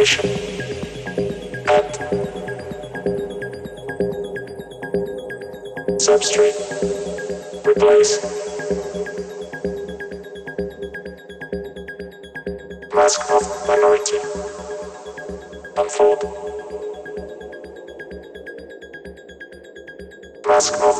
position and substrate replace. Mask of minority. Unfold. Mask of